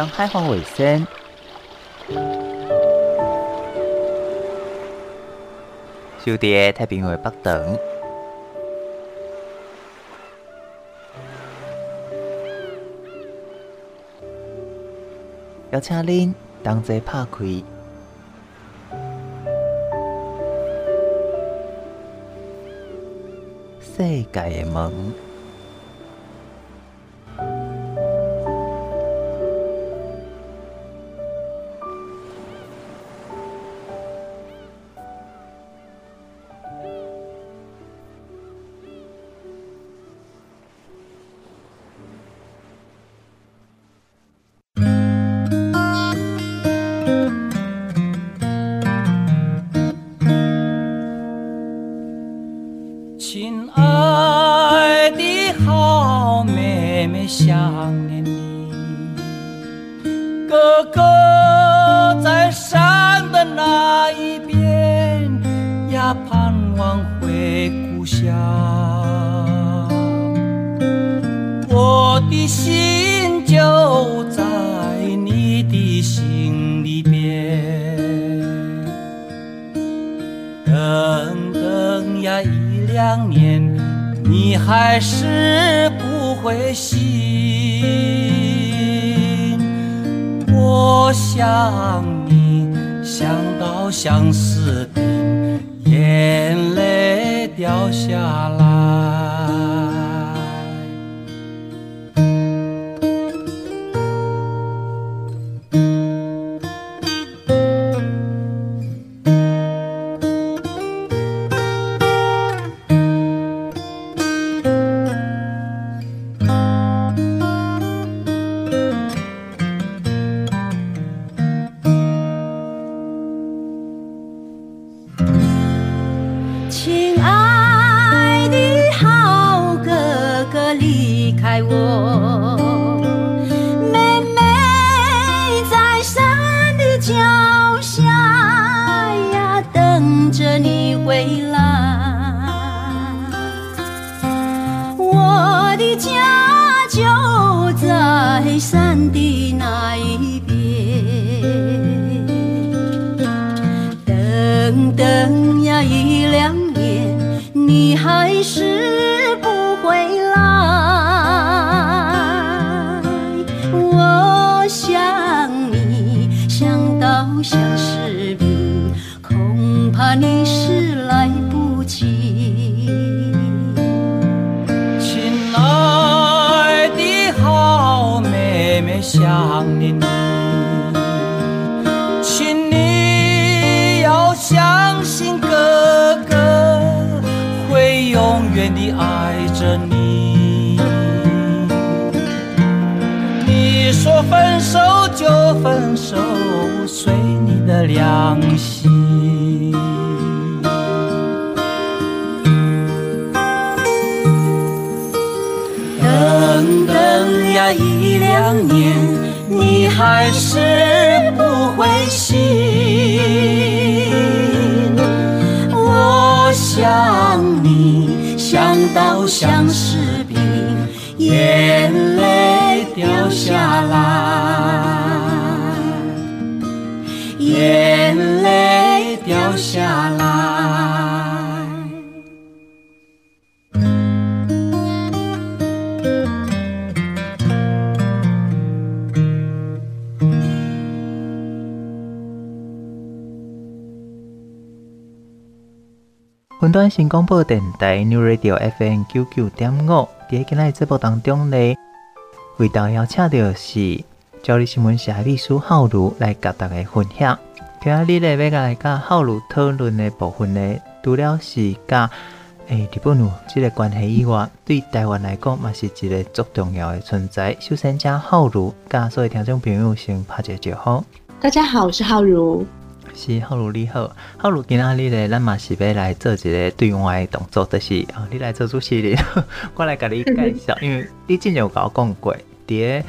当海防卫生，小弟太平洋北等，邀请您同齐拍开世界的门。等等呀，一两年，你还是不回信，我想你想到想视频，眼泪掉下来。眼泪掉下来。云端新广播电台 New Radio FM 九九点五，在今日节目当中呢，为大家邀请到是朝日新闻社秘书浩如来甲大家分享。今日呢，要来甲浩如讨论的部分呢，除了是甲诶日本有这个关系以外，对台湾来讲嘛是一个足重要的存在。首先，将浩如甲所有听众朋友先拍一个招呼。大家好，我是浩如。是好如你好，好如今仔日咧，咱嘛是要来做一个对外的动作，就是啊，你来做主持人，我来甲你介绍，因为你之前有甲我讲过，伫个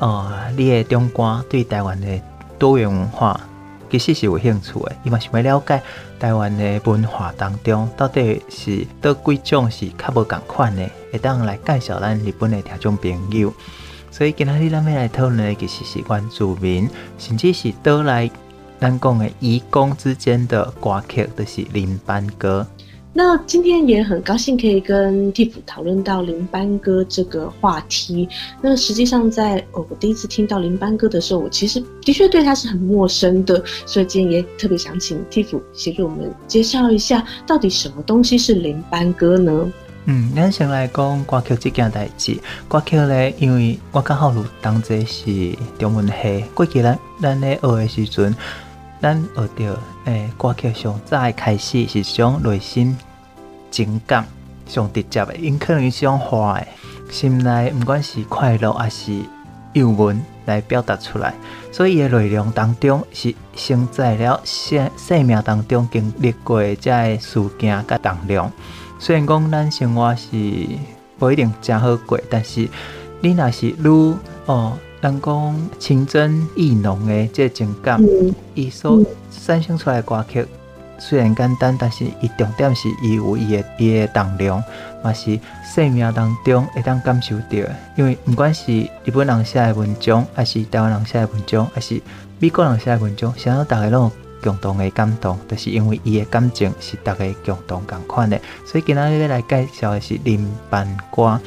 呃，你的中观对台湾的多元文化其实是有兴趣的，伊嘛想要了解台湾的文化当中到底是倒几种是较无共款的，会当来介绍咱日本的听众朋友。所以今仔日咱要来讨论的，其实是原住民，甚至是倒来咱讲的移工之间的歌曲，就是林班歌。那今天也很高兴可以跟 Tiff 讨论到林班歌这个话题。那实际上在，在我第一次听到林班歌的时候，我其实的确对他是很陌生的，所以今天也特别想请 Tiff 协助我们介绍一下，到底什么东西是林班歌呢？嗯，咱先来讲歌曲这件代志。歌曲咧，因为我刚好有当这是中文系，过去咱咱咧学的时阵。咱学到诶，歌曲上早开始是种内心情感上直接诶，因可能是种话诶，心内毋管是快乐还是忧闷来表达出来，所以伊诶内容当中是承载了生生命当中经历过的这个事件甲重量。虽然讲咱生活是不一定真好过，但是你若是愈哦。人讲情真意浓的这个情感，伊、嗯、所产生出来的歌曲虽然简单，但是伊重点是伊有伊的伊的重量，嘛是生命当中会当感受到的。因为不管是日本人写的文章，还是台湾人写的文章，还是美国人写的文章，想要大家拢有共同的感动，就是因为伊的感情是大家共同共款的。所以今仔日要来介绍的是林班歌。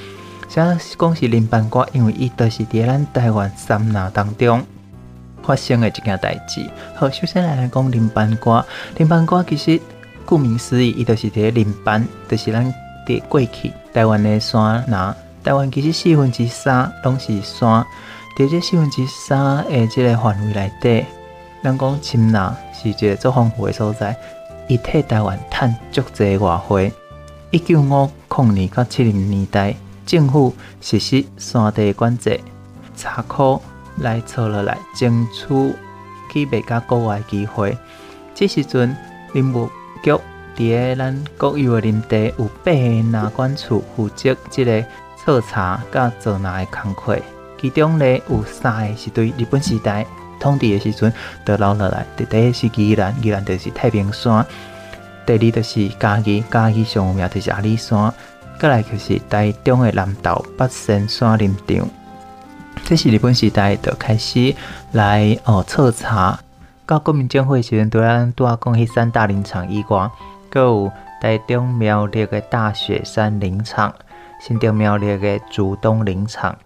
像讲是林班歌，因为伊都是伫咱台湾三亚当中发生的一件代志。好，首先来讲林班歌。林班歌其实顾名思义，伊都是伫林班，就是咱伫过去台湾的山拿。台湾其实四分之三拢是山，伫这四分之三的即个范围内底，咱讲深拿是一个最丰富的所在。伊替台湾赚足济外汇。一九五零年到七零年代。政府实施山地管制，查扣来错落来，争取去卖甲国外机会。这时阵林务局伫个咱国有诶林地有八个纳管处负责即个彻查甲做纳的工课，其中咧有三个是对日本时代统治诶时阵得留落来。第一是宜兰，宜兰就是太平山；第二就是嘉义，嘉义上有名就是阿里山。再来就是台中的南投北仙山林场，这是日本时代就开始来哦彻查。到国民政府时阵，对咱拄仔讲迄三大林场以外，阁有台中苗栗的大雪山林场、新竹苗栗的竹东林场、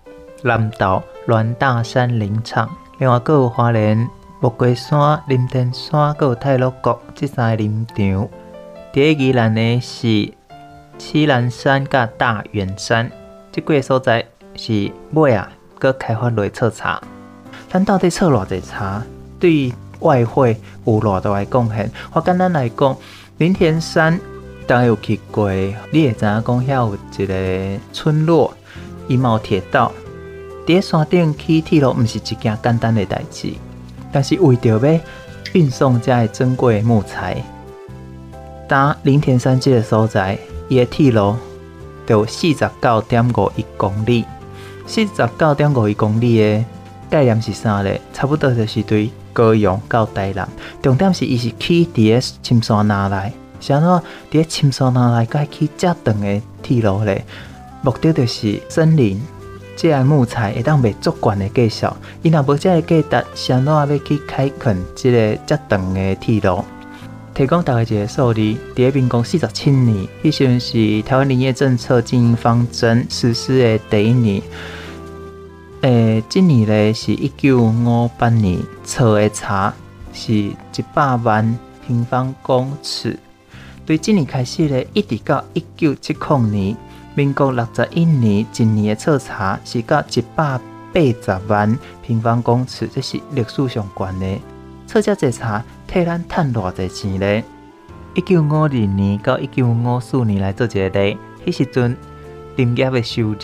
南投峦大山林场，另外阁有花莲木瓜山、林田山，阁有太鲁阁这三个林场。第一宜兰的是。栖兰山甲大员山，即几个所在是尾啊，搁开发来彻查。咱到底测偌济查？对外汇有偌大的贡献？我简单来讲，林田山大家有去过，你会知影讲遐有一个村落，伊嘛有铁道。伫山顶起铁路，毋是一件简单的代志，但是为着要运送遮个珍贵木材，搭林田山即个所在。伊个铁路就四十九点五一公里，四十九点五一公里的概念是啥咧？差不多就是对高雄到台南。重点是伊是起伫个深山那内，啥物？伫个深山那内该去遮长的铁路咧？目的就是森林，即个木材会当卖足悬的价数。伊若无遮个价值，啥物要去开垦即个遮长的铁路？提供大概一个数字，第一民国四十七年，迄时阵是台湾林业政策经营方针实施的第一年。诶、欸，今年咧是一九五八年，测的查是一百万平方公尺。对，今年开始咧，一直到一九七零年，民国六十一年，一年的测查是到一百八十万平方公尺，这是历史上悬的。测这这查。替咱赚偌济钱咧？一九五二年到一九五四年来做一个例，迄时阵林业的收入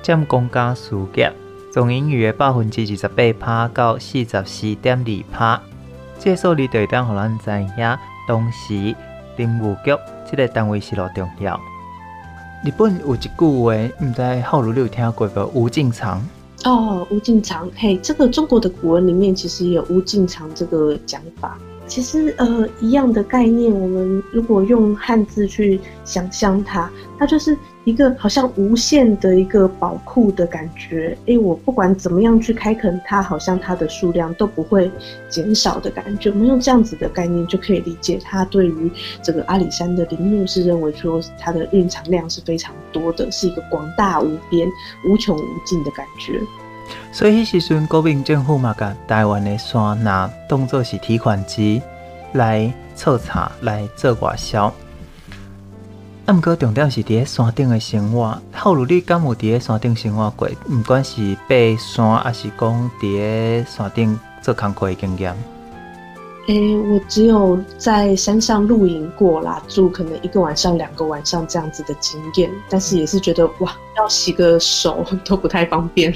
占公家事业总盈余的百分之二十八趴到四十四点二趴。这个数字就会当互咱知影，当时林务局这个单位是偌重要。日本有一句话，毋知浩如你有听过无？无尽藏。哦，无尽藏，嘿，这个中国的古文里面其实有无尽藏这个讲法。其实呃一样的概念，我们如果用汉字去想象它，它就是一个好像无限的一个宝库的感觉。诶，我不管怎么样去开垦它，好像它的数量都不会减少的感觉。我们用这样子的概念就可以理解，它对于这个阿里山的林木是认为说它的蕴藏量是非常多的，是一个广大无边、无穷无尽的感觉。所以，迄时阵国民政府嘛，甲台湾的山拿当作是提款机来测查、来做外销。啊，毋过重点是伫咧山顶的生活。浩如，你敢有伫咧山顶生活过？毋管是爬山，还是讲伫咧山顶做工课的经验？诶、我只有在山上露营过啦，住可能一个晚上、两个晚上这样子的经验。但是也是觉得哇，要洗个手都不太方便。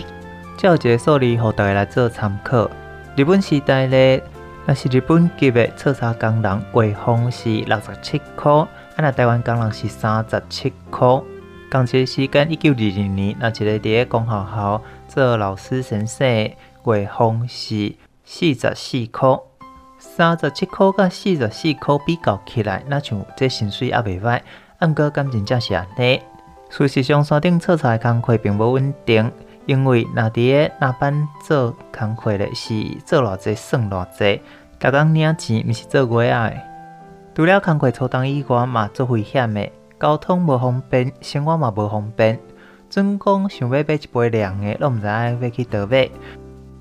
有一个数字，互大家来做参考。日本时代咧，那是日本籍的测查工人，月俸是六十七块；啊，那台湾工人是三十七块。工作时间一九二二年，那一个伫咧公学校做老师先生，月俸是四十四块。三十七块甲四十四块比较起来，那像这薪水也袂歹。毋过感情正是安尼。事实上，山顶测查的工课并无稳定。因为那伫个那班做工课的是做偌济算偌济，逐工领钱毋是做月仔的。除了工课粗重以外，嘛做危险的，交通无方便，生活嘛无方便。准讲想要买一杯凉的，拢毋知影要去倒买。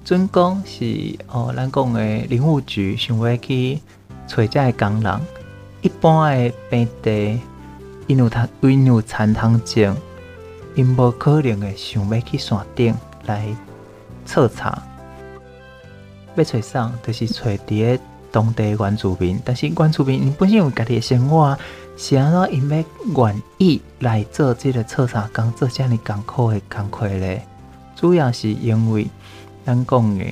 准讲是哦，咱讲的林务局想要去找遮个工人，一般的平地，因有他因有残糖症。因无可能会想要去山顶来彻查，要找啥？就是找伫个当地原住民。但是原住民因本身有家己的生活，是安怎因要愿意来做即个彻查工，做遮尔艰苦的工课咧？主要是因为咱讲的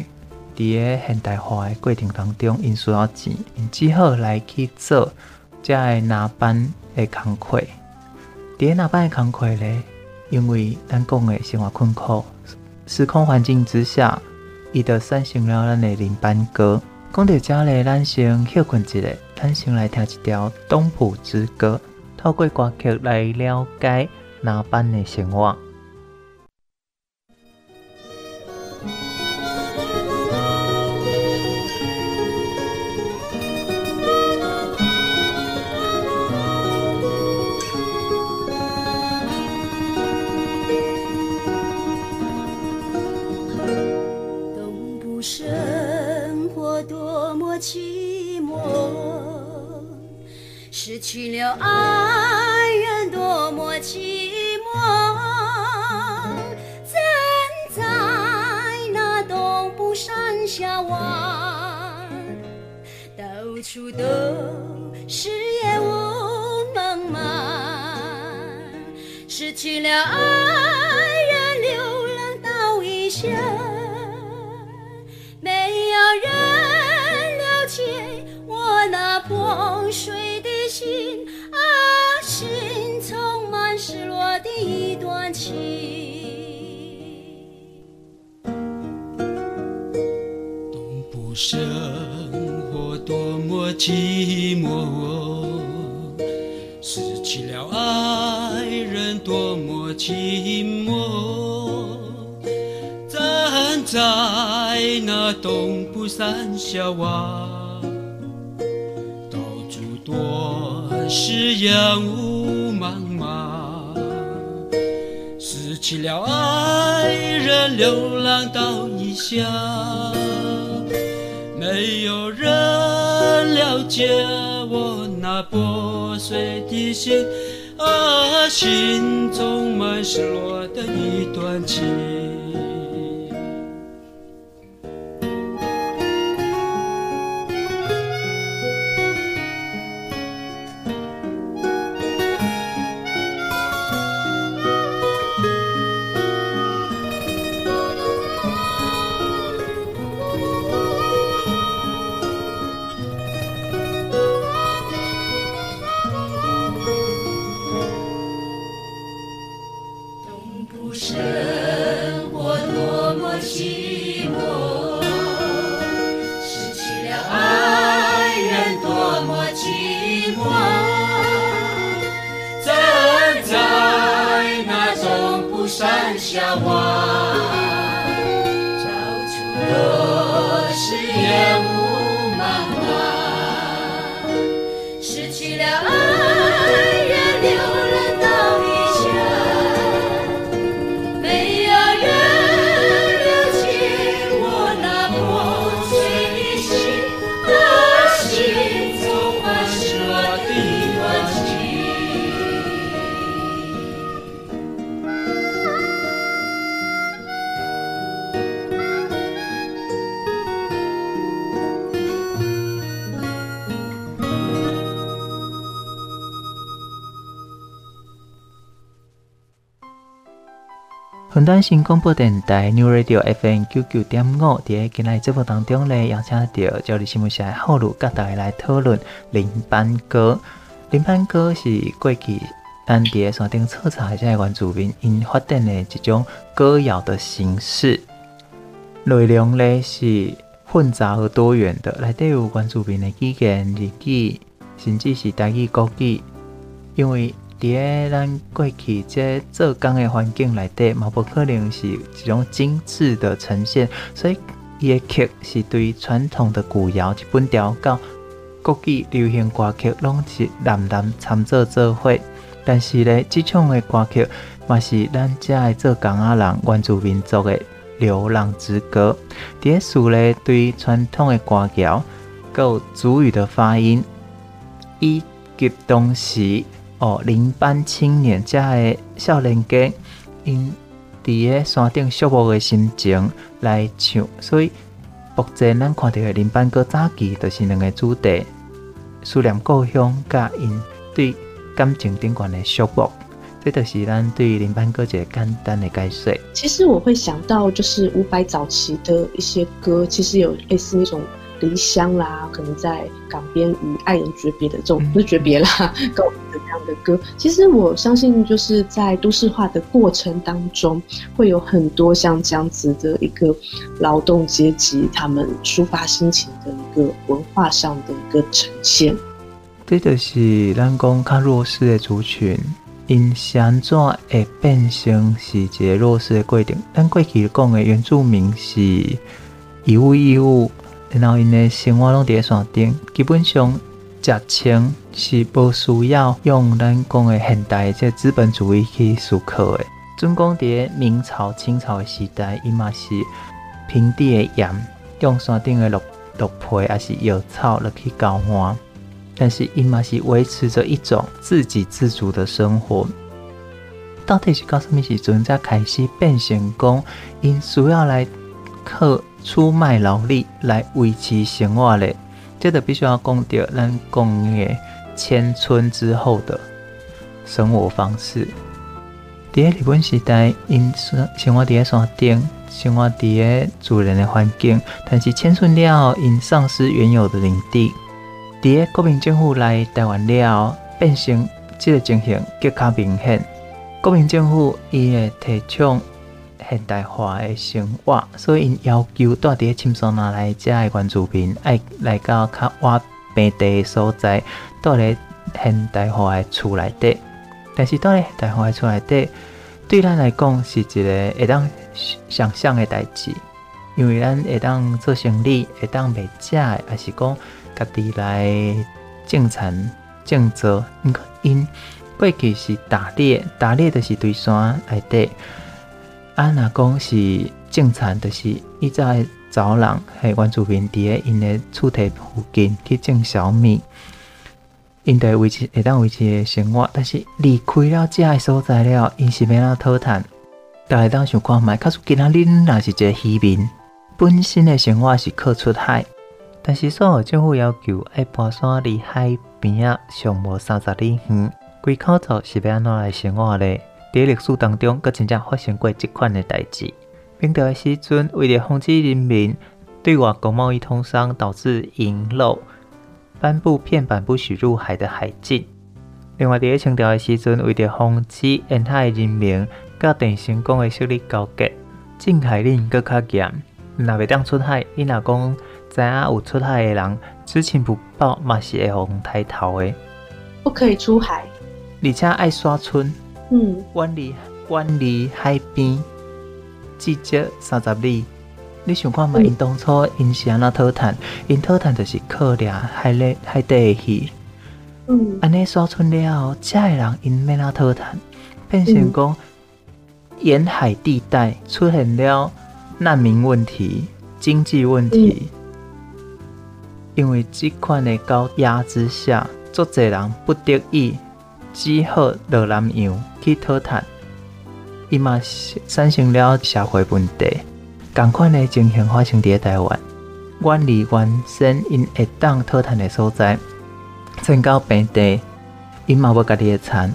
伫个现代化的过程当中，因需要钱，因只好来去做遮个拿班的工课。伫个拿班的工课咧？因为咱讲的生活困苦，时空环境之下，伊就产生了咱的林班歌。讲到这里，咱先休困一下，咱先来听一条《东埔之歌》，透过歌曲来了解南班的生活。去了爱人，多么寂寞。站在那东部山下望，到处都是烟雾茫茫。失去了爱人，流浪到异乡，没有人了解我那破碎。寂寞，失去了爱人多么寂寞。站在那东部山下望，到处多。是烟雾茫茫，失去了爱人，流浪到异乡，没有人了解我那破碎的心，啊，心中满失落的一段情。端新广播电台 New Radio FM 九九点五，在今日节目当中呢，邀请到赵立新闻社的浩如，跟大家来讨论林班歌。林班歌是过去咱伫山顶测查下原住民因发展的一种歌谣的形式，内容呢是混杂而多元的，内底有原住民的语言、日语，甚至是台语、国语，因为。伫个咱过去这做工的环境内底，嘛不可能是一种精致的呈现，所以伊个曲是对传统的古谣一本调到国际流行歌曲，拢是南南参做做伙。但是咧，即种的歌曲嘛是咱遮个做工啊人原住民族的流浪之歌。伫个词咧，对传统的歌谣，有主语的发音，以及当时。哦，林班青年家的少年家，因伫个山顶寂寞的心情来唱，所以目前咱看到的林班歌早期就是两个主题：思念故乡，甲因对感情顶悬的寂寞。这就是咱对林班歌一个简单的解释。其实我会想到，就是伍佰早期的一些歌，其实有类似那种。离乡啦，可能在港边与爱人诀别的这种，不是诀别啦，告别的这样的歌。其实我相信，就是在都市化的过程当中，会有很多像这样子的一个劳动阶级，他们抒发心情的一个文化上的一个呈现。这就是咱讲较弱势的族群，因怎会变成是一个弱势的过程。咱过去讲的原住民是以物易物。然后因的生活拢伫山顶，基本上食穿是无需要用咱讲的现代这资本主义去思考的。准讲伫明朝、清朝的时代，伊嘛是平地的盐，用山顶的绿绿皮还是药草来去交换，但是伊嘛是维持着一种自给自足的生活。到底是到什么时阵才开始变成讲因需要来靠？出卖劳力来维持生活的，这个必须要讲到咱讲的迁村之后的生活方式。在日本时代，因生生活在山顶，生活在自然的环境，但是迁村了后，因丧失原有的领地。在国民政府来台湾了后，变成即个情形更加明显。国民政府伊会提倡。现代化的生活，所以因要求住伫深山那来遮的原住民，爱来到较洼平地的所在，住伫现代化的厝内底。但是住伫现代化的厝内底，对咱来讲是一个会当想象的代志，因为咱会当做生理，会当卖食的，还是讲家己来种田种作。因过去是打猎，打猎就是对山内底。啊，若讲是种田，就是伊早早人系原住民伫个因诶厝体附近去种小米，因得维持会当维持的生活。但是离开了遮个所在了，因是免了讨趁。大家当想看觅，假使今仔日若是一个渔民，本身的生活是靠出海，但是所有政府要求爱搬山离海边啊，上无三十里远，规口罩是要安怎来生活咧？在历史当中，阁真正发生过即款诶代志。明朝的时阵，为了防止人民对外国贸易通商导致淫漏，颁布片板不许入海的海禁。另外，在清朝的时阵，为了防止沿海人民甲郑成功的势力交结，禁海令阁较严。若袂当出海，伊若讲知影有出海的人，知情不报嘛是会互抬头的。不可以出海，而且爱刷村。嗯，远离远离海边，至少三十里。你想看嘛？因当初因是安怎讨趁？因讨趁就是靠俩海里海底去。嗯，安尼刷出了后，遮个人因要哪讨趁，变成讲沿海地带出现了难民问题、经济问题。嗯、因为即款的高压之下，足侪人不得已只好落南洋去讨趁，伊嘛产生了社会问题。同款的情形发生伫台湾，远离原先因会当讨趁的所在，迁到平地，因嘛无家己的田，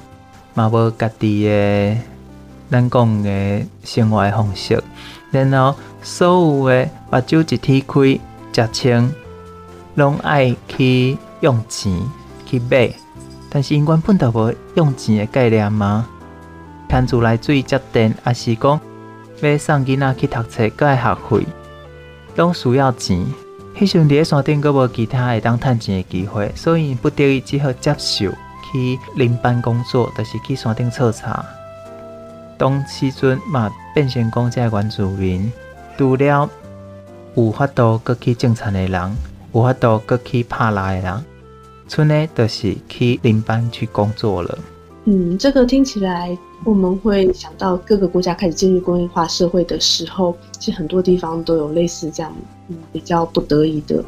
嘛无家己的咱讲的生活方式，然后所有的目睭一睁开，食穿，拢爱去用钱去买，但是因原本就无用钱的概念吗？摊自来水接电，也是讲？要送囡仔去读册，搁爱学费，拢需要钱。迄时阵伫山顶，搁无其他会当趁钱的机会，所以不得已只好接受去林班工作，就是去山顶测查。当时阵嘛，变成讲遮原住民，除了有法度搁去种田的人，有法度搁去拍蜡的人，剩的就是去林班去工作了。嗯，这个听起来。我们会想到各个国家开始进入工业化社会的时候，其实很多地方都有类似这样，比较不得已的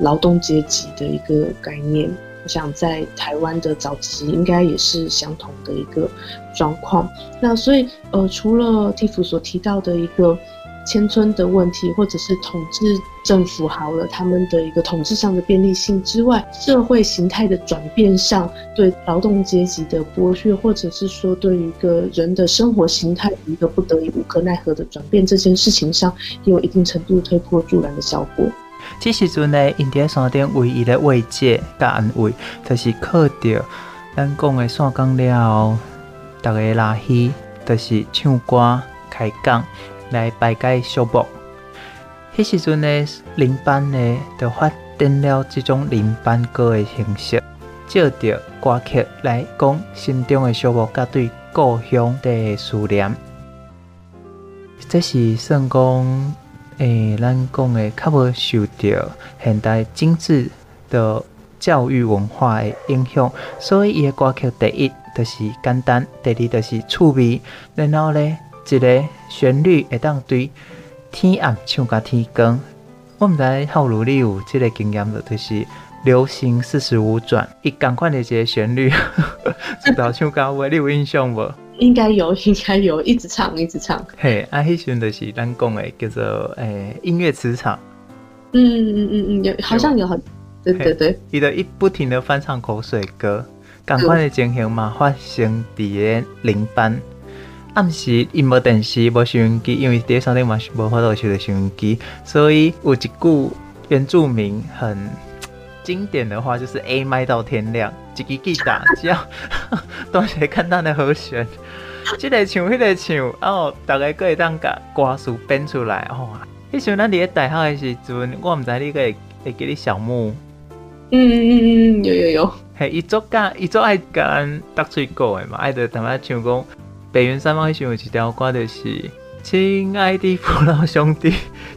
劳动阶级的一个概念。我想在台湾的早期应该也是相同的一个状况。那所以，呃，除了 Tiff 所提到的一个。迁村的问题，或者是统治政府好了，他们的一个统治上的便利性之外，社会形态的转变上，对劳动阶级的剥削，或者是说对一个人的生活形态一个不得已无可奈何的转变，这件事情上也有一定程度推波助澜的效果。这时阵呢，因在山顶唯一的慰藉甲安慰，就是靠着咱讲的山岗了后，大家拉戏，就是唱歌开讲。来排解寂寞。迄时阵呢，林班呢就发展了这种林班歌的形式，借着歌曲来讲心中的寂寞，甲对故乡的思念。这是算讲，诶、咱讲的较无受到现代精致的教育文化的影响，所以伊的歌曲第一就是简单，第二就是趣味，然后呢。一个旋律会当对天暗唱甲天光，我毋知浩如你有这个经验的，就是流行四十五转，一共款的一个旋律，直到唱到尾，你有印象无？应该有，应该有，一直唱，一直唱。嘿，啊，迄时阵就是咱讲的叫做诶、欸、音乐磁场。嗯嗯嗯嗯，有，好像有很，对对对，伊就一不停的翻唱口水歌，赶快的情形嘛发生伫个零班。暗时因无电视、无收音机，因为伫山顶嘛是无法度收着收音机，所以有一句原住民很经典的话，就是 A 麦到天亮，一支吉他只要 当时简单的和弦，这个唱、迄个唱，然后大家可会当甲歌词编出来哦。迄时咱伫咧大学的时阵，我毋知你个会会记咧小木，嗯嗯嗯嗯，有有有，嘿，伊作甲伊作爱甲咱搭喙过的嘛，爱着他妈唱讲。北原山猫一有一条歌就是：“亲爱的父老兄弟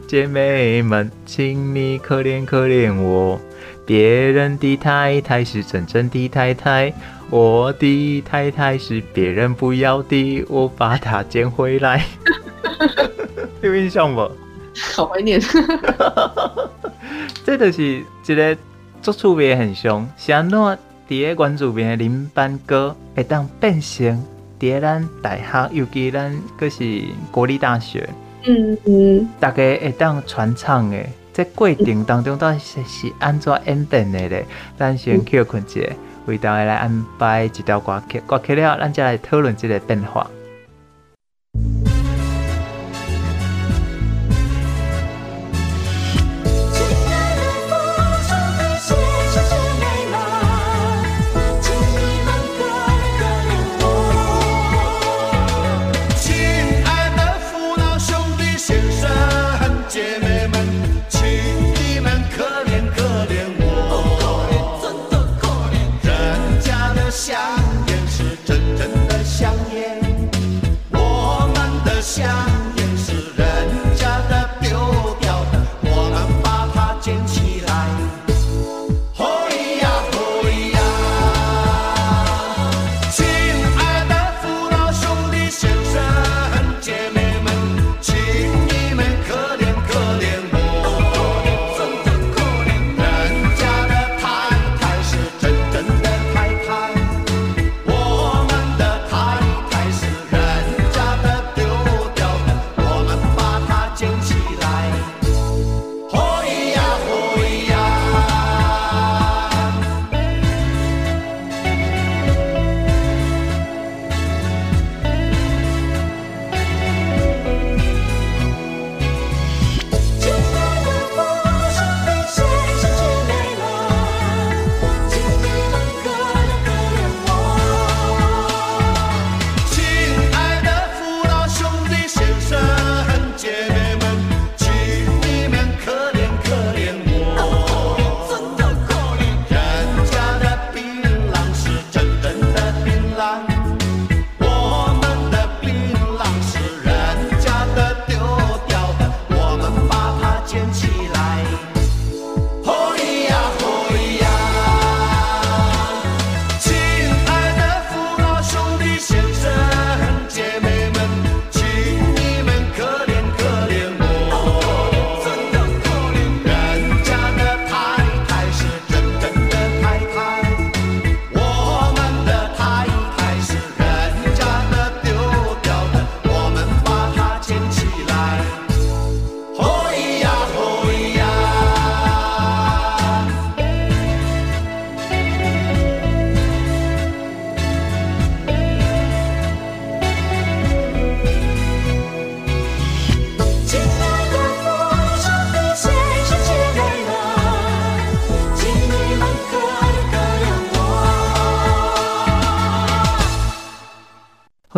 姐妹们，请你可怜可怜我。别人的太太是真正的太太，我的太太是别人不要的，我把她捡回来。”有印象不？好怀念。这就是一个作趣味很凶，是安怎伫个原住民的林班哥会当变成。伫咱大学，尤其咱阁是国立大学，嗯嗯，大家会当传唱诶，在过程当中到底是是安怎演变的咧？咱先休困一下，为大家来安排一条歌曲，歌曲了，咱再来讨论即个变化。香烟是阵阵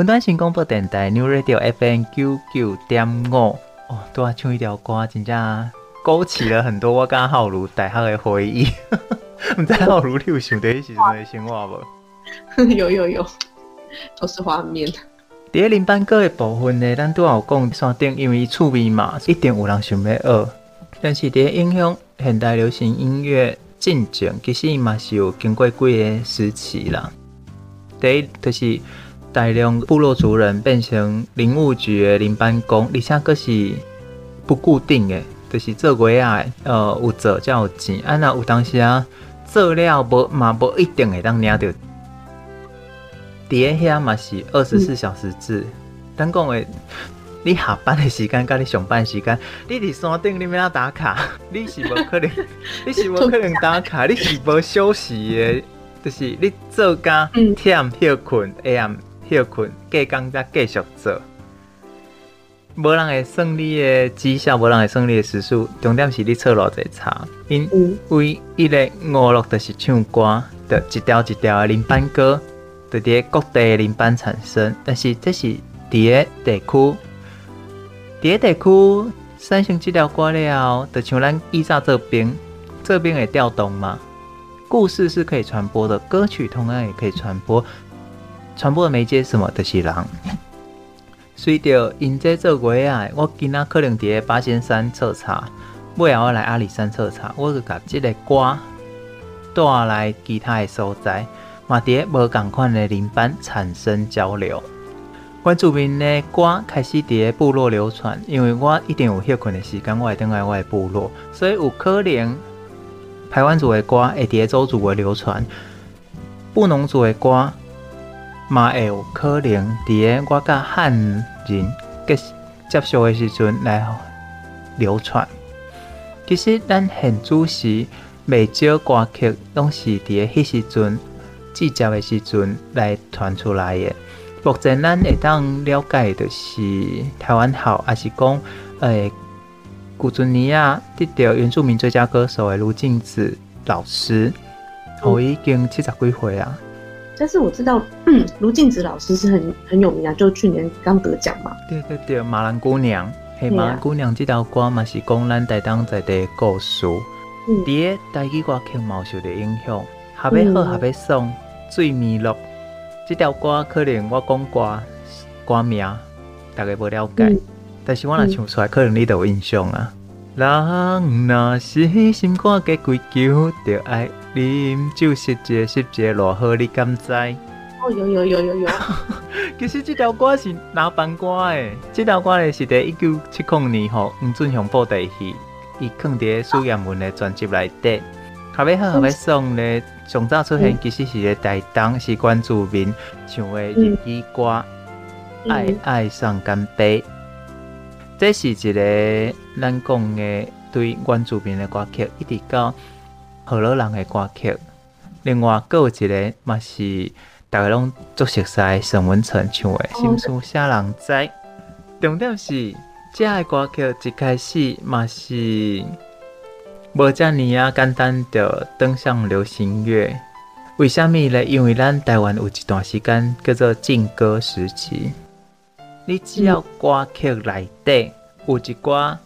云端新广播电台 New Radio FM 九九点五哦，都要唱一条歌，真正勾起了很多我跟浩如大学的回忆。唔知浩如你有想到迄时阵的生活无？有有有，都是画面。伫个林班歌的部分呢，咱都有讲山顶，因为趣味嘛，一定有人想要学。但是伫影响现代流行音乐进程，其实嘛是有经过几个时期啦。第一就是。大量部落族人变成林务局的林班工，而且阁是不固定的，就是做月仔，呃，有做才有钱。啊，那有当时啊，做了无嘛无一定会当领到。伫个遐嘛是二十四小时制，咱讲的，你下班的时间，甲你上班时间，你伫山顶你要打卡，你是无可能，你是无可能打卡，你是无休息的，就是你做工忝休困，哎呀。休困，隔工再继续做，无人会算你的绩效，无人会算你的时数。重点是你错偌济差，因为伊个五六就是唱歌，的一条一条的林班歌，就伫个各地的林班产生。但是这是伫个地区，伫个地区产生即条歌了，就像咱以早做兵，做兵会调动嘛。故事是可以传播的，歌曲同样也可以传播。传播的媒介什么？就是人。随着因这做月仔，我今仔可能伫个八仙山测茶，尾后我来阿里山测茶，我就甲这个歌带来其他的所在，嘛伫个无共款的邻班产生交流。原住民的歌开始伫个部落流传，因为我一定有休困的时间，我会等来我的部落，所以有可能台湾族的歌会伫个邹族的流传，布农族的歌。嘛会有可能伫个我甲汉人接接触的时阵来流传。其实咱现主时未少歌曲拢是伫个迄时阵制作的时阵来传出来的。目前咱会当了解的是台湾好，也是讲诶古尊尼亚得到原住民最佳歌手的卢静子老师，我、嗯、已经七十几岁啊。但是我知道，嗯，卢静子老师是很很有名啊，就去年刚得奖嘛。对对对，马兰姑娘，嘿，马兰姑娘这条歌嘛是讲咱台当在地故事，伫个台语歌曲嘛受的影响，合要好合要爽，最迷乐。这条歌可能我讲歌歌名大家不了解，嗯、但是我若唱出来，可能你都有印象啊。人若是心肝加鬼求，就爱啉酒食一食一偌好，你敢知？哦，有有有有有。其实这条歌是哪版歌诶？这条歌咧是伫一九七零年吼，黄俊雄部队去，伊放伫苏彦文的专辑内底。后尾好后尾送咧，上早出现其实是咧台东是原住民唱的日语歌，爱爱上干杯。这是一个咱讲的对原住民的歌曲，一直到河洛人的歌曲。另外，阁有一个嘛是大家拢足熟悉沈文程唱的《心事啥人知》。重点是，这个歌曲一开始嘛是无遮尔啊简单就登上流行乐。为虾米呢？因为咱台湾有一段时间叫做禁歌时期。你只要歌曲内底有一寡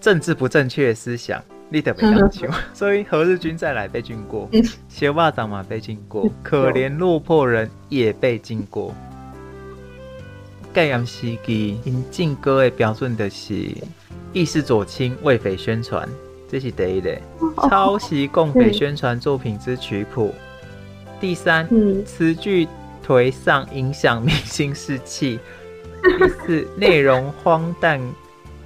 政治不正确的思想，你得袂当唱。所以何日君再来被禁过，小巴掌嘛被禁过，可怜落魄人也被禁过。戒严时期因禁歌的标准就是意识左倾、为匪宣传，这是第一类；抄袭共匪宣传作品之曲谱。第三，词句颓丧，影响民心士气。第四，内容荒诞、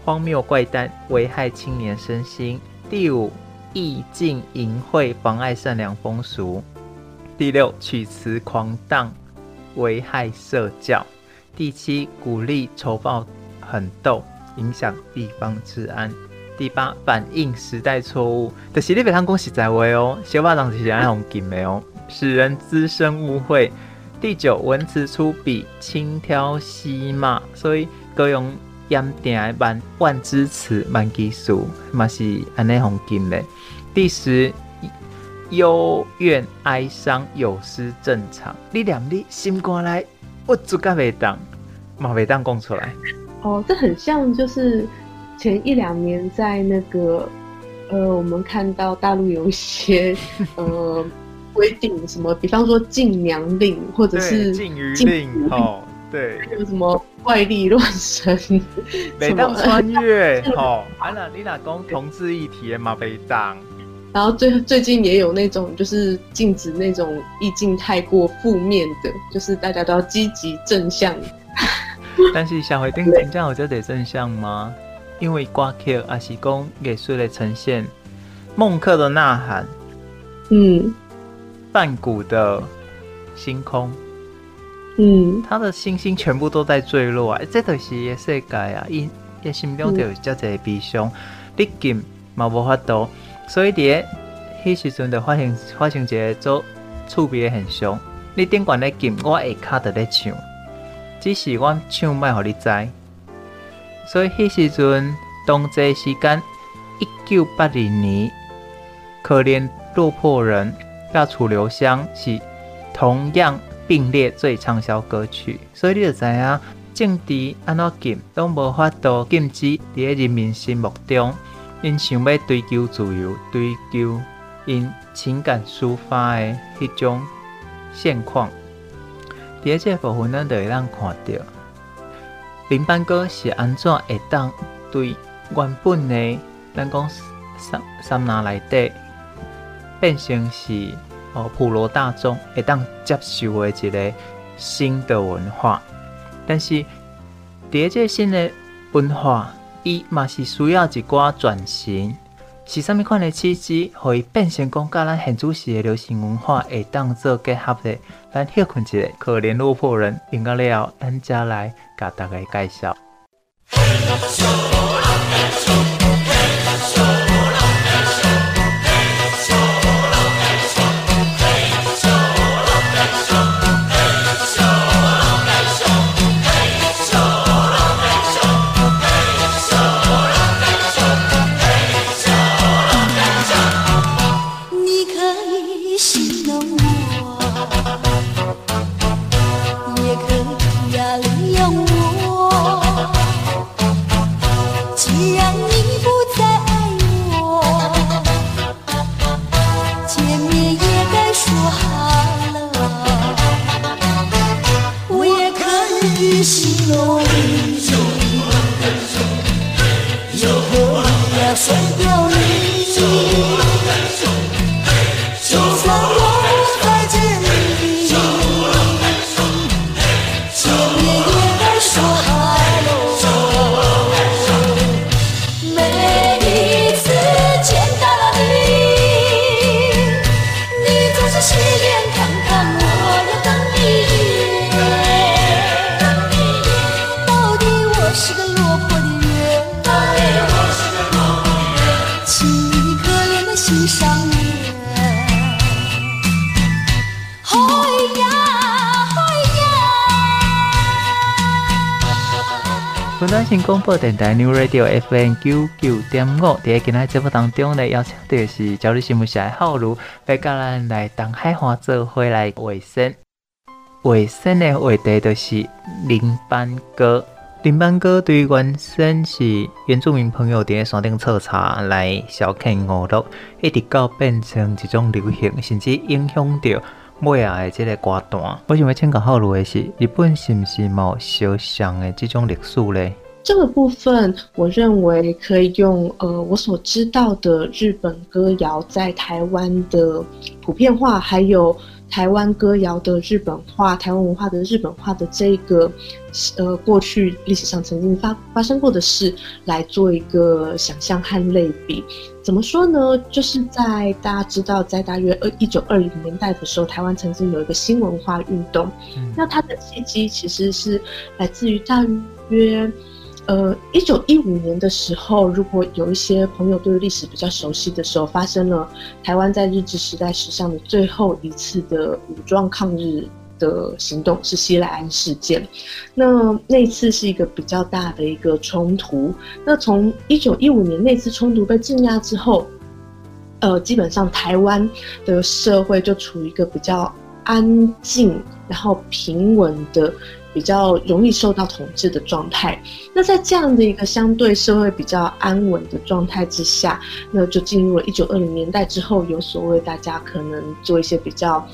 荒谬怪诞，危害青年身心。第五，意境淫秽，妨碍善良风俗。第六，曲词狂荡，危害社教。第七，鼓励仇报狠斗，影响地方治安。第八，反映时代错误。的犀利北汤恭喜在位哦，小巴掌是爱红金的哦，使人滋生误会。第九，文词粗鄙，轻佻戏骂，所以各用严定的万万支持、万字数，嘛是安尼红金的。第十，幽怨哀伤，有失正常。你念你心肝来我做甲袂当，嘛袂当讲出来。哦，这很像就是前一两年在那个呃，我们看到大陆有一些 呃规定，什么，比方说禁娘令，或者是禁娱令哦，对，还有什么怪力乱神，每当穿越哦，啊那你老公同志议题嘛被当。然后最最近也有那种就是禁止那种意境太过负面的，就是大家都要积极正向。但是社会顶真正有这得正向吗？因为歌曲也是讲艺术的呈现，孟克的呐喊，嗯，半谷的星空，嗯，他的星星全部都在坠落啊！这都是个世界啊，因伊心中就有这个悲伤，毕竟嘛无法度。所以伫个迄时阵的发生发生一个做触别现象，你顶悬咧揿，我下骹伫咧唱，只是我唱卖互你知。所以迄时阵同齐时间，一九八零年，可怜落魄人甲楚留香是同样并列最畅销歌曲。所以你就知影，政治安怎禁都无法度禁止伫个人民心目中。因想要追求自由，追求因情感抒发的迄种现况。第二个部分，咱就会当看到林班哥是安怎会当对原本的咱讲三三拿内底变成是哦普罗大众会当接受的一个新的文化。但是第二个新的文化。伊嘛是需要一寡转型，是啥物款的契机，互伊变成讲甲咱现主时的流行文化会当做结合的。咱歇困一下，可怜落魄人，应该了，咱再来甲大家介绍。广播电台 New Radio FM 九九点五，在今日节目当中呢，邀请到的是焦虑新闻社的浩如，来跟咱来东海花做回来卫生。卫生的话题就是林班歌，林班哥对于原先是原住民朋友在山顶采茶来消遣娱乐，一直到变成一种流行，甚至影响到尾仔的这个歌单。我想要请教浩如的是，日本是不是冇相像的这种历史呢？这个部分，我认为可以用呃我所知道的日本歌谣在台湾的普遍化，还有台湾歌谣的日本化、台湾文化的日本化的这个呃过去历史上曾经发发生过的事来做一个想象和类比。怎么说呢？就是在大家知道，在大约二一九二零年代的时候，台湾曾经有一个新文化运动，嗯、那它的契机其实是来自于大约。呃，一九一五年的时候，如果有一些朋友对历史比较熟悉的时候，发生了台湾在日治时代史上的最后一次的武装抗日的行动，是西来庵事件。那那次是一个比较大的一个冲突。那从一九一五年那次冲突被镇压之后，呃，基本上台湾的社会就处于一个比较安静，然后平稳的比较容易受到统治的状态。那在这样的一个相对社会比较安稳的状态之下，那就进入了一九二零年代之后，有所谓大家可能做一些比较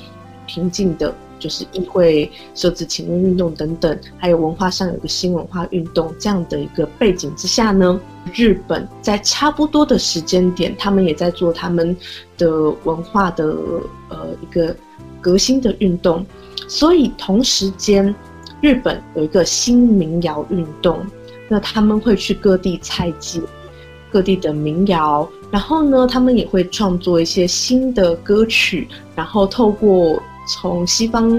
平静的。就是议会设置请愿运动等等，还有文化上有个新文化运动这样的一个背景之下呢，日本在差不多的时间点，他们也在做他们的文化的呃一个革新的运动，所以同时间，日本有一个新民谣运动，那他们会去各地采集各地的民谣，然后呢，他们也会创作一些新的歌曲，然后透过。从西方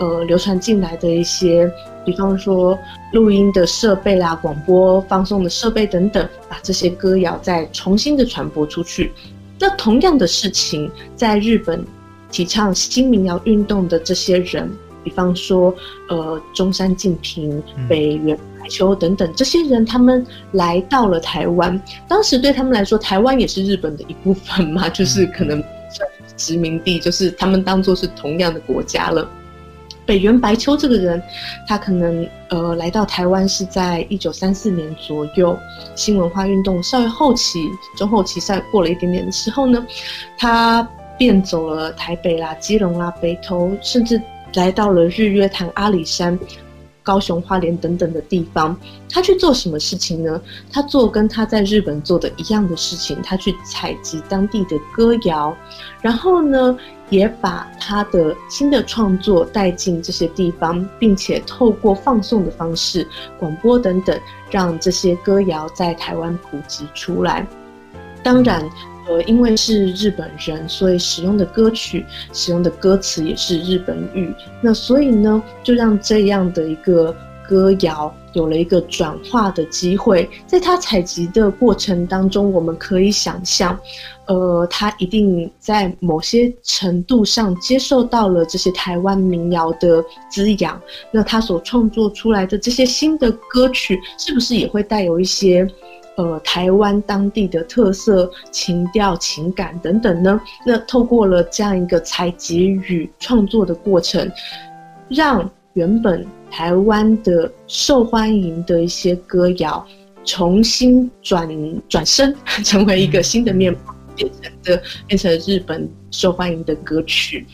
呃流传进来的一些，比方说录音的设备啦、广播放送的设备等等，把这些歌谣再重新的传播出去。那同样的事情，在日本提倡新民谣运动的这些人，比方说呃中山敬平、北原白秋等等这些人，他们来到了台湾，当时对他们来说，台湾也是日本的一部分嘛，就是可能。殖民地就是他们当做是同样的国家了。北原白秋这个人，他可能呃来到台湾是在一九三四年左右，新文化运动稍微后期、中后期再过了一点点的时候呢，他便走了台北啦、基隆啦、北投，甚至来到了日月潭、阿里山。高雄、花莲等等的地方，他去做什么事情呢？他做跟他在日本做的一样的事情，他去采集当地的歌谣，然后呢，也把他的新的创作带进这些地方，并且透过放送的方式、广播等等，让这些歌谣在台湾普及出来。当然。呃，因为是日本人，所以使用的歌曲、使用的歌词也是日本语。那所以呢，就让这样的一个歌谣有了一个转化的机会。在他采集的过程当中，我们可以想象，呃，他一定在某些程度上接受到了这些台湾民谣的滋养。那他所创作出来的这些新的歌曲，是不是也会带有一些？呃，台湾当地的特色、情调、情感等等呢？那透过了这样一个采集与创作的过程，让原本台湾的受欢迎的一些歌谣，重新转转身，成为一个新的面貌，变成的变成日本受欢迎的歌曲。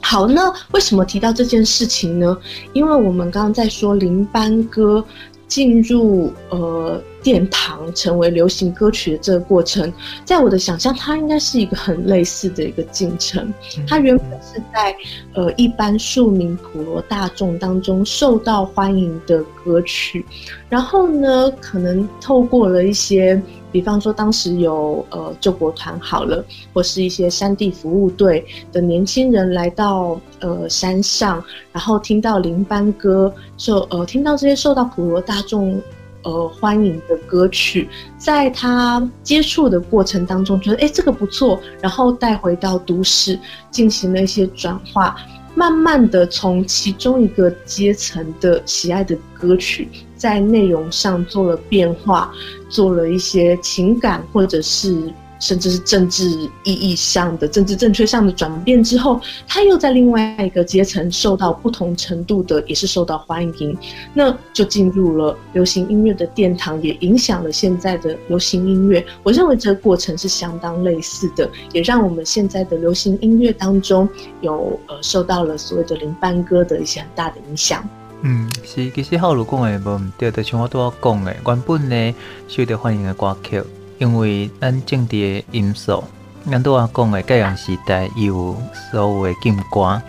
好，那为什么提到这件事情呢？因为我们刚刚在说林班歌。进入呃殿堂成为流行歌曲的这个过程，在我的想象，它应该是一个很类似的一个进程。它原本是在呃一般庶民普罗大众当中受到欢迎的歌曲，然后呢，可能透过了一些。比方说，当时有呃救国团好了，或是一些山地服务队的年轻人来到呃山上，然后听到林班歌，受呃听到这些受到普罗大众呃欢迎的歌曲，在他接触的过程当中，觉得哎这个不错，然后带回到都市进行了一些转化。慢慢的，从其中一个阶层的喜爱的歌曲，在内容上做了变化，做了一些情感，或者是。甚至是政治意义上的政治正确上的转变之后，他又在另外一个阶层受到不同程度的，也是受到欢迎，那就进入了流行音乐的殿堂，也影响了现在的流行音乐。我认为这个过程是相当类似的，也让我们现在的流行音乐当中有呃受到了所谓的林班歌的一些很大的影响。嗯，是，其实浩如讲的无毋对，就像我拄仔讲的，原本呢受到欢迎的歌曲。因为咱政治的因素，咱拄仔讲的戒严时代有所有的禁歌，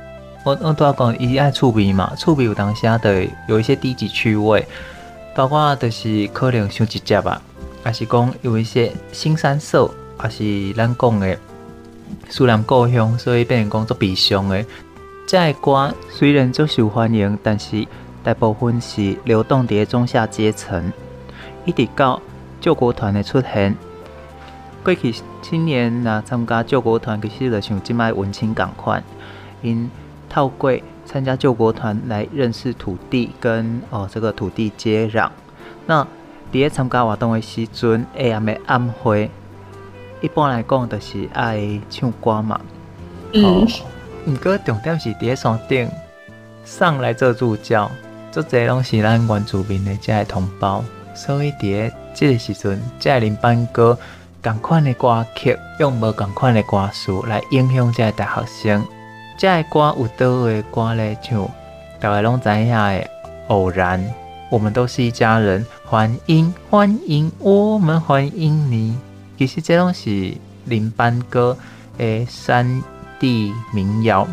我我拄仔讲伊爱趣味嘛，趣味有当时的有一些低级趣味，包括就是可能伤直接吧，也是讲有一些新三色，也是咱讲的思念故乡，所以变成讲做悲伤的。这歌虽然足受欢迎，但是大部分是流动伫中下阶层，一直到。救国团的出现，过去青年呐参加救国团，其实就像即摆文青共款，因透过参加救国团来认识土地跟哦这个土地接壤。那伫咧参加活动的时阵，下暗的暗会，一般来讲就是爱唱歌嘛。嗯。毋过重点是伫咧山顶上来做助教，足侪拢是咱原住民的遮个同胞，所以伫个即个时阵，遮个林班歌同款的歌曲，用无同款的歌词来影响遮个大学生。遮个歌有倒位歌咧，像大家拢知影的偶然，我们都是一家人，欢迎欢迎，我们欢迎你。其实这拢是林班歌诶山地民谣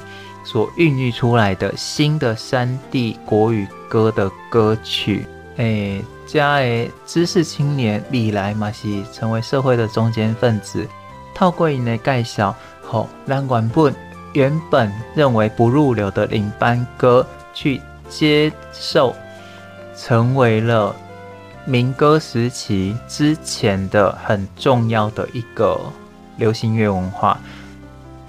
所孕育出来的新的山地国语歌的歌曲。诶，遮个知识青年历来嘛是成为社会的中坚分子。透过因的介绍，吼，让原本原本认为不入流的领班哥去接受，成为了民歌时期之前的很重要的一个流行乐文化。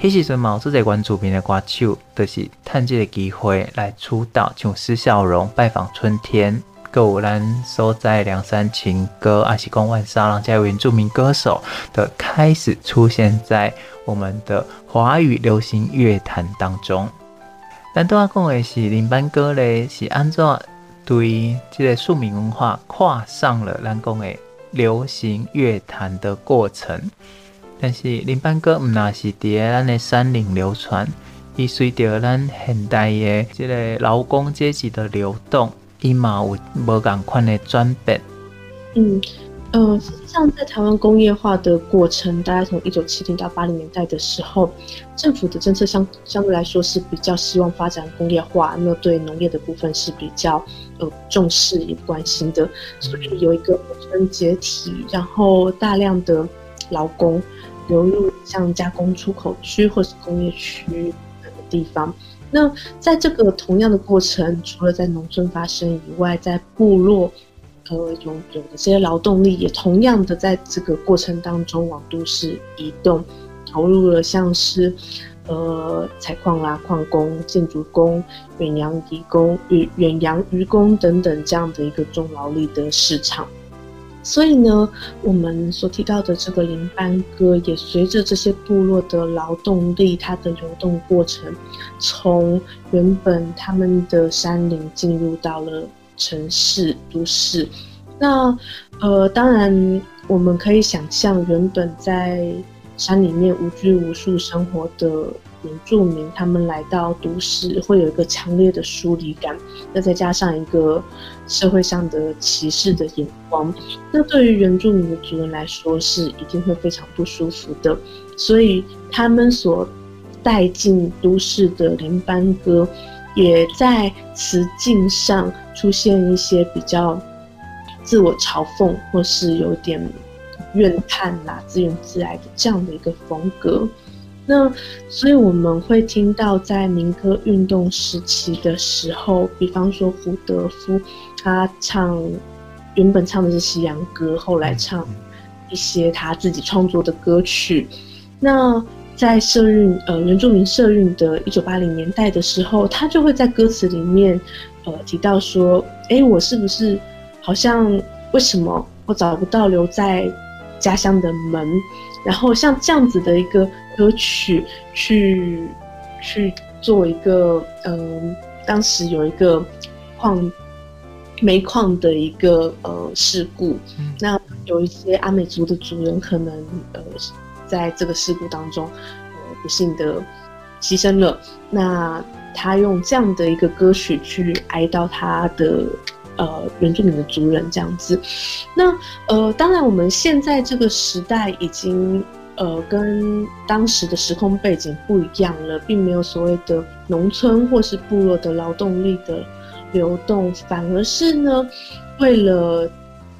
迄时阵嘛，有做侪原住民的歌手，就是趁这个机会来出道，像施孝荣拜访春天，还有咱所在凉山情歌，还是讲万沙浪，这些原住民歌手的开始出现在我们的华语流行乐坛当中。咱拄仔讲的是林班歌咧，是安怎对这个庶民文化跨上了咱讲的流行乐坛的过程。但是林班歌毋那是伫咱的山岭流传，伊随着咱现代的这个劳工阶级的流动，伊嘛有无共款的转变。嗯，呃，实际上在台湾工业化的过程，大概从一九七零到八零年代的时候，政府的政策相相对来说是比较希望发展工业化，那对农业的部分是比较呃重视与关心的，所以有一个农村解体，然后大量的劳工。流入像加工出口区或是工业区的地方。那在这个同样的过程，除了在农村发生以外，在部落，呃，有有的这些劳动力也同样的在这个过程当中往都市移动，投入了像是呃采矿啦、矿工、建筑工、远洋移工、远远洋渔工等等这样的一个重劳力的市场。所以呢，我们所提到的这个林班歌，也随着这些部落的劳动力，它的流动过程，从原本他们的山林进入到了城市都市。那呃，当然我们可以想象，原本在山里面无拘无束生活的。原住民他们来到都市，会有一个强烈的疏离感，那再加上一个社会上的歧视的眼光，那对于原住民的族人来说是一定会非常不舒服的。所以他们所带进都市的林班歌，也在词境上出现一些比较自我嘲讽，或是有点怨叹啦、自怨自艾的这样的一个风格。那所以我们会听到，在民歌运动时期的时候，比方说胡德夫，他唱原本唱的是西洋歌，后来唱一些他自己创作的歌曲。那在社运呃原住民社运的一九八零年代的时候，他就会在歌词里面呃提到说：“哎，我是不是好像为什么我找不到留在家乡的门？”然后像这样子的一个歌曲去去做一个，嗯，当时有一个矿煤矿的一个呃事故，嗯，那有一些阿美族的族人可能呃在这个事故当中呃不幸的牺牲了，那他用这样的一个歌曲去哀悼他的。呃，原住民的族人这样子，那呃，当然我们现在这个时代已经呃跟当时的时空背景不一样了，并没有所谓的农村或是部落的劳动力的流动，反而是呢，为了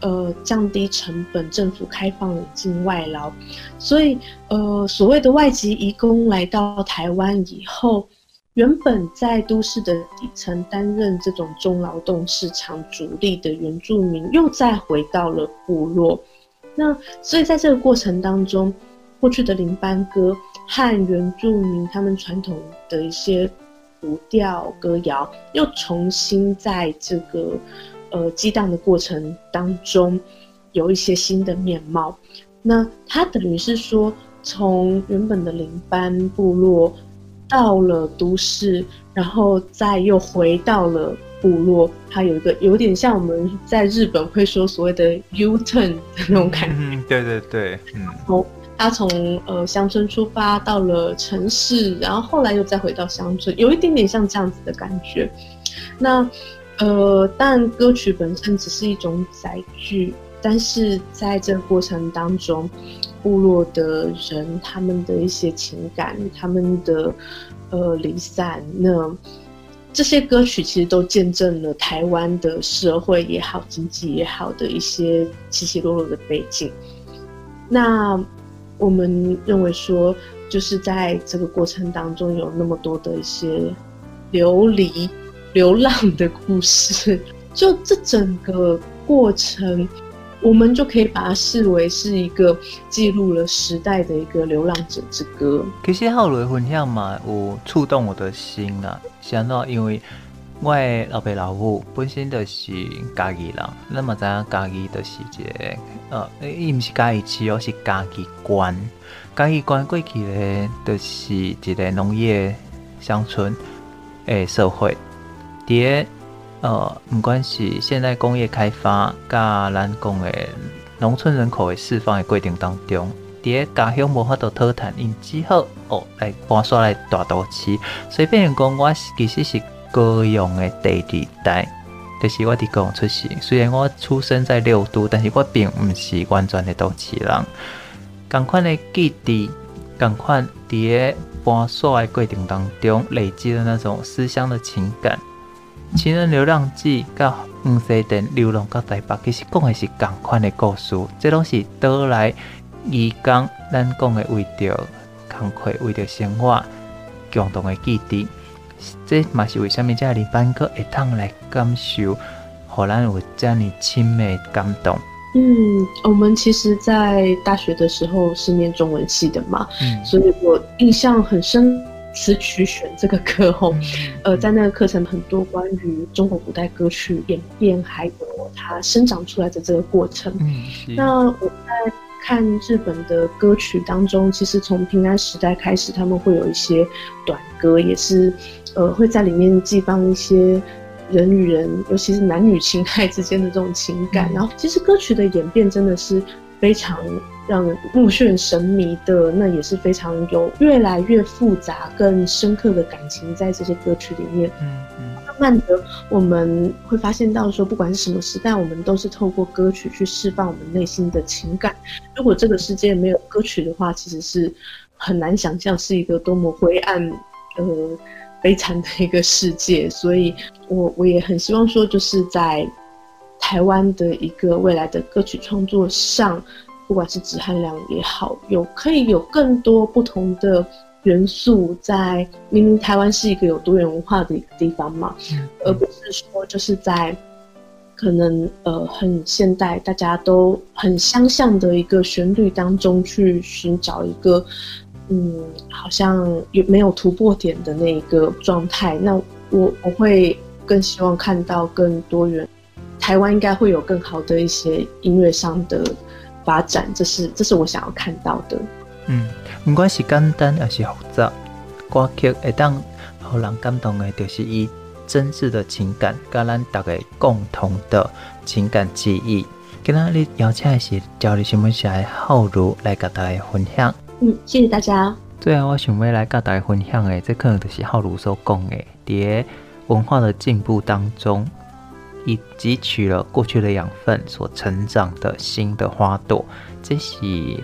呃降低成本，政府开放引进外劳，所以呃所谓的外籍移工来到台湾以后。原本在都市的底层担任这种中劳动市场主力的原住民，又再回到了部落。那所以在这个过程当中，过去的林班歌和原住民他们传统的一些古调歌谣，又重新在这个呃激荡的过程当中，有一些新的面貌。那它等于是说，从原本的林班部落。到了都市，然后再又回到了部落，它有一个有点像我们在日本会说所谓的 U turn 的那种感觉。嗯，对对对，嗯。从他从呃乡村出发到了城市，然后后来又再回到乡村，有一点点像这样子的感觉。那呃，但歌曲本身只是一种载具，但是在这个过程当中，部落的人他们的一些情感，他们的呃离散，那这些歌曲其实都见证了台湾的社会也好，经济也好的一些起起落落的背景。那我们认为说，就是在这个过程当中有那么多的一些流离、流浪的故事，就这整个过程，我们就可以把它视为是一个记录了时代的一个流浪者之歌。其实后来分享嘛，我触动我的心啊，想到因为。我的老爸老母本身就是家己人，那么在嘉义的时节，呃，伊毋是家己市哦，是家己县。家己县过去咧，就是一个农业乡村诶社会。伫呃，毋管是现代工业开发，甲咱讲诶农村人口诶释放诶过程当中，伫家乡无法度讨趁，因只好哦来搬徙来大都市。所以变成讲，我其实是。高雄的第二代，就是我伫高雄出世。虽然我出生在六都，但是我并毋是完全的都市人。同款的记忆，同款伫个搬徙的过程当中，累积了那种思乡的情感。《情人流浪记》甲黄西店流浪到台北，其实讲的是同款的故事。这拢是倒来移工，咱讲的为着工课，为着生活共同的记忆。这嘛是为什么这林班哥会当来感受，让咱有这么亲密感动？嗯，我们其实，在大学的时候是念中文系的嘛，嗯，所以我印象很深。词曲选这个课后，嗯、呃，在那个课程很多关于中国古代歌曲演变，还有它生长出来的这个过程。嗯，那我在。看日本的歌曲当中，其实从平安时代开始，他们会有一些短歌，也是呃会在里面寄放一些人与人，尤其是男女情爱之间的这种情感。然后，其实歌曲的演变真的是非常让人目眩神迷的，那也是非常有越来越复杂、更深刻的感情在这些歌曲里面。嗯嗯。慢的，我们会发现到说，不管是什么时代，我们都是透过歌曲去释放我们内心的情感。如果这个世界没有歌曲的话，其实是很难想象是一个多么灰暗、呃悲惨的一个世界。所以我我也很希望说，就是在台湾的一个未来的歌曲创作上，不管是质和量也好，有可以有更多不同的。元素在明明台湾是一个有多元文化的一个地方嘛，嗯、而不是说就是在可能呃很现代大家都很相像的一个旋律当中去寻找一个嗯好像有没有突破点的那一个状态。那我我会更希望看到更多元，台湾应该会有更好的一些音乐上的发展，这是这是我想要看到的。嗯。不管是简单还是复杂，歌曲会当让人感动的，就是以真挚的情感，跟咱大家共同的情感记忆。今天你邀请的是朝日新闻社的浩如来跟大家分享。嗯，谢谢大家。最后，我想要来跟大家分享的，这可能就是浩如所讲的，在文化的进步当中，以汲取了过去的养分所成长的新的花朵。这是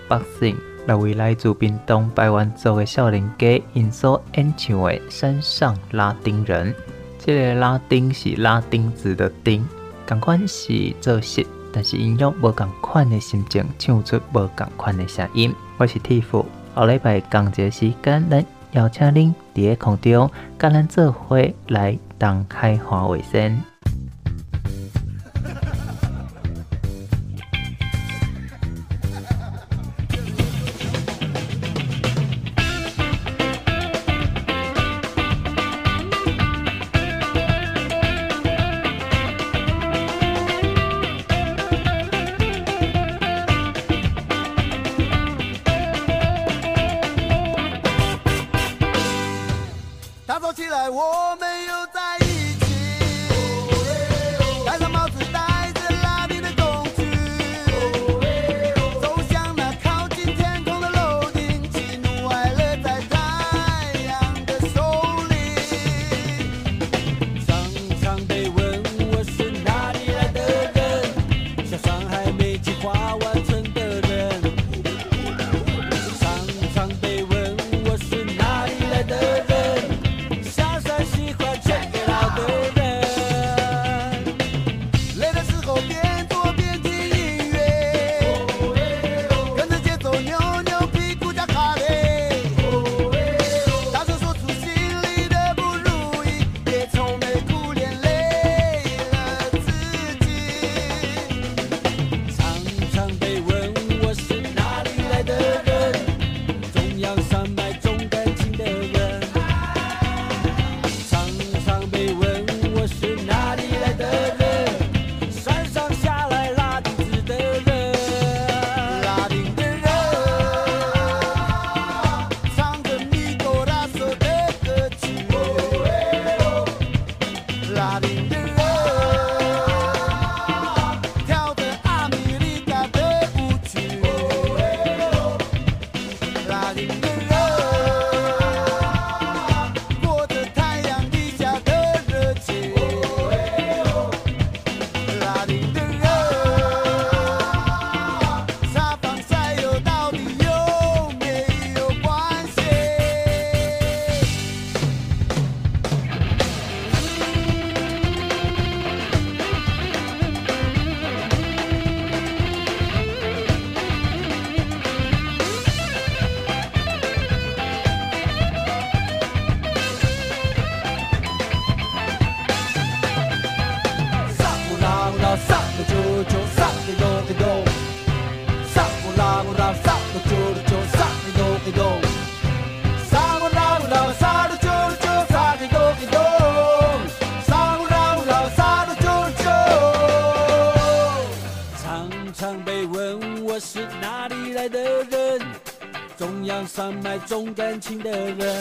百姓。来为来自屏东白湾族的少年家，因所演唱的山上拉丁人。这个拉丁是拉丁字的丁，同款是做事，但是因用无同款的心情唱出无同款的声音。我是铁夫，下礼拜同一时间，咱邀请恁伫个空中，甲咱做伙来打开花卫生。la di 感情的人。